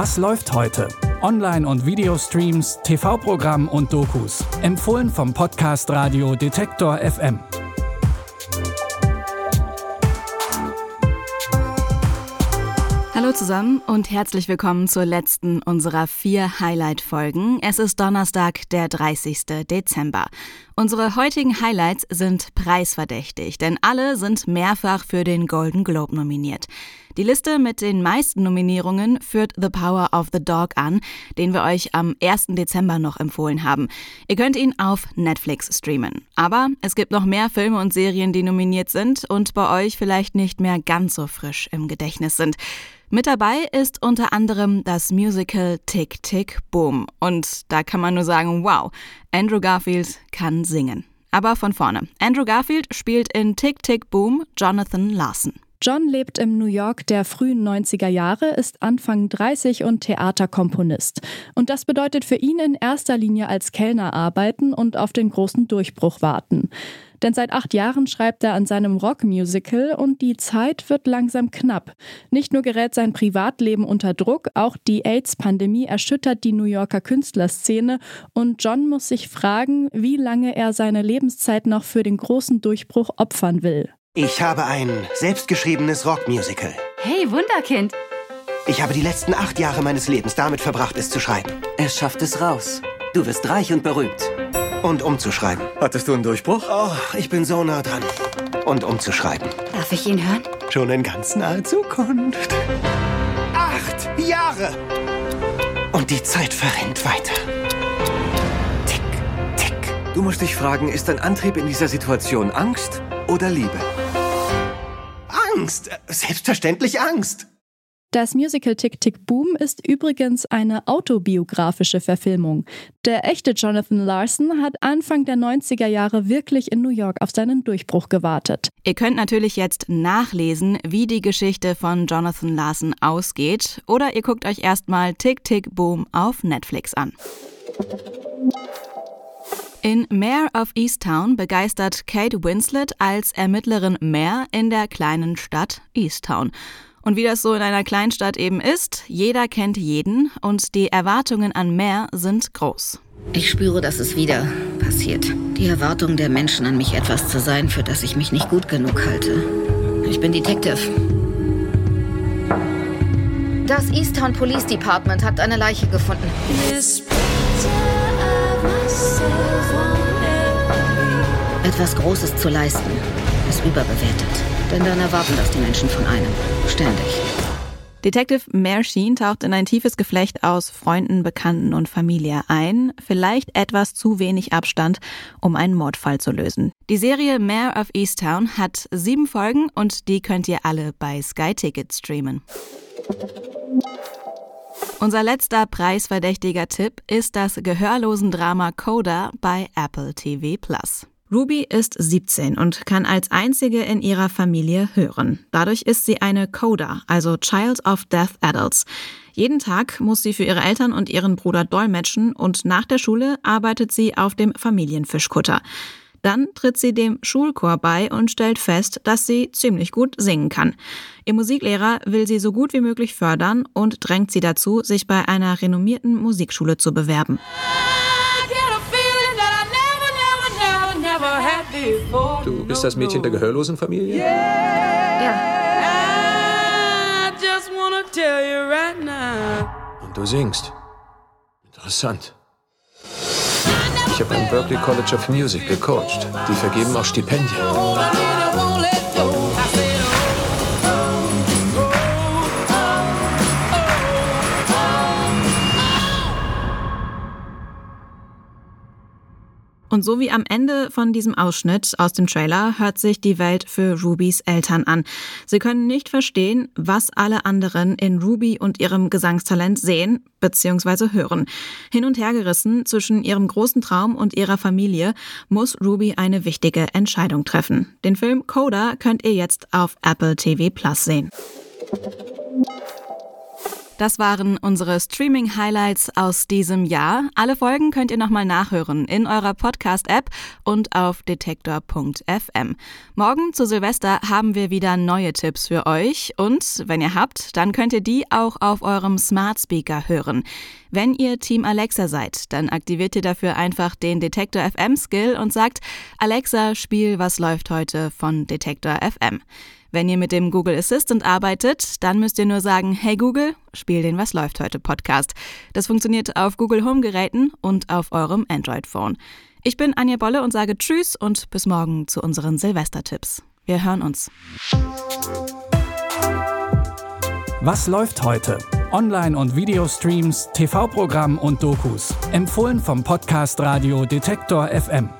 Was läuft heute? Online- und Videostreams, TV-Programm und Dokus. Empfohlen vom Podcast Radio Detektor FM. Hallo zusammen und herzlich willkommen zur letzten unserer vier Highlight-Folgen. Es ist Donnerstag, der 30. Dezember. Unsere heutigen Highlights sind preisverdächtig, denn alle sind mehrfach für den Golden Globe nominiert. Die Liste mit den meisten Nominierungen führt The Power of the Dog an, den wir euch am 1. Dezember noch empfohlen haben. Ihr könnt ihn auf Netflix streamen. Aber es gibt noch mehr Filme und Serien, die nominiert sind und bei euch vielleicht nicht mehr ganz so frisch im Gedächtnis sind. Mit dabei ist unter anderem das Musical Tick Tick Boom. Und da kann man nur sagen, wow, Andrew Garfield kann singen. Aber von vorne. Andrew Garfield spielt in Tick Tick Boom Jonathan Larson. John lebt im New York der frühen 90er Jahre, ist Anfang 30 und Theaterkomponist. Und das bedeutet für ihn in erster Linie als Kellner arbeiten und auf den großen Durchbruch warten. Denn seit acht Jahren schreibt er an seinem Rockmusical und die Zeit wird langsam knapp. Nicht nur gerät sein Privatleben unter Druck, auch die AIDS-Pandemie erschüttert die New Yorker Künstlerszene und John muss sich fragen, wie lange er seine Lebenszeit noch für den großen Durchbruch opfern will. Ich habe ein selbstgeschriebenes Rockmusical. Hey, Wunderkind. Ich habe die letzten acht Jahre meines Lebens damit verbracht, es zu schreiben. Er schafft es raus. Du wirst reich und berühmt. Und umzuschreiben. Hattest du einen Durchbruch? Oh, ich bin so nah dran. Und umzuschreiben. Darf ich ihn hören? Schon in ganz naher Zukunft. Acht Jahre! Und die Zeit verrennt weiter. Tick, tick. Du musst dich fragen, ist dein Antrieb in dieser Situation Angst oder Liebe? Angst! Selbstverständlich Angst! Das Musical Tick Tick Boom ist übrigens eine autobiografische Verfilmung. Der echte Jonathan Larson hat Anfang der 90er Jahre wirklich in New York auf seinen Durchbruch gewartet. Ihr könnt natürlich jetzt nachlesen, wie die Geschichte von Jonathan Larson ausgeht, oder ihr guckt euch erstmal Tick Tick Boom auf Netflix an. In Mayor of Easttown begeistert Kate Winslet als Ermittlerin Mare in der kleinen Stadt Easttown. Und wie das so in einer Kleinstadt eben ist, jeder kennt jeden und die Erwartungen an Mare sind groß. Ich spüre, dass es wieder passiert. Die Erwartung der Menschen an mich etwas zu sein, für das ich mich nicht gut genug halte. Ich bin Detective. Das Easttown Police Department hat eine Leiche gefunden. Etwas Großes zu leisten, ist überbewertet. Denn dann erwarten das die Menschen von einem. Ständig. Detective Mare Sheen taucht in ein tiefes Geflecht aus Freunden, Bekannten und Familie ein. Vielleicht etwas zu wenig Abstand, um einen Mordfall zu lösen. Die Serie Mayor of Easttown hat sieben Folgen und die könnt ihr alle bei Sky Ticket streamen. Unser letzter preisverdächtiger Tipp ist das Gehörlosendrama Coda bei Apple TV Plus. Ruby ist 17 und kann als einzige in ihrer Familie hören. Dadurch ist sie eine Coda, also Child of Deaf Adults. Jeden Tag muss sie für ihre Eltern und ihren Bruder dolmetschen und nach der Schule arbeitet sie auf dem Familienfischkutter. Dann tritt sie dem Schulchor bei und stellt fest, dass sie ziemlich gut singen kann. Ihr Musiklehrer will sie so gut wie möglich fördern und drängt sie dazu, sich bei einer renommierten Musikschule zu bewerben. Du bist das Mädchen der gehörlosen Familie? Ja. Und du singst. Interessant. Ich habe am Berklee College of Music gecoacht. Die vergeben auch Stipendien. Und so wie am Ende von diesem Ausschnitt aus dem Trailer hört sich die Welt für Rubys Eltern an. Sie können nicht verstehen, was alle anderen in Ruby und ihrem Gesangstalent sehen bzw. hören. Hin und her gerissen zwischen ihrem großen Traum und ihrer Familie muss Ruby eine wichtige Entscheidung treffen. Den Film Coda könnt ihr jetzt auf Apple TV Plus sehen. Das waren unsere Streaming-Highlights aus diesem Jahr. Alle Folgen könnt ihr nochmal nachhören in eurer Podcast-App und auf detektor.fm. Morgen zu Silvester haben wir wieder neue Tipps für euch und wenn ihr habt, dann könnt ihr die auch auf eurem Smart Speaker hören. Wenn ihr Team Alexa seid, dann aktiviert ihr dafür einfach den Detektor FM Skill und sagt Alexa, spiel was läuft heute von Detektor FM. Wenn ihr mit dem Google Assistant arbeitet, dann müsst ihr nur sagen, hey Google, spiel den Was läuft heute Podcast. Das funktioniert auf Google Home Geräten und auf eurem Android Phone. Ich bin Anja Bolle und sage Tschüss und bis morgen zu unseren Silvestertipps. Wir hören uns. Was läuft heute? Online- und Videostreams, TV-Programm und Dokus. Empfohlen vom Podcast Radio Detektor FM.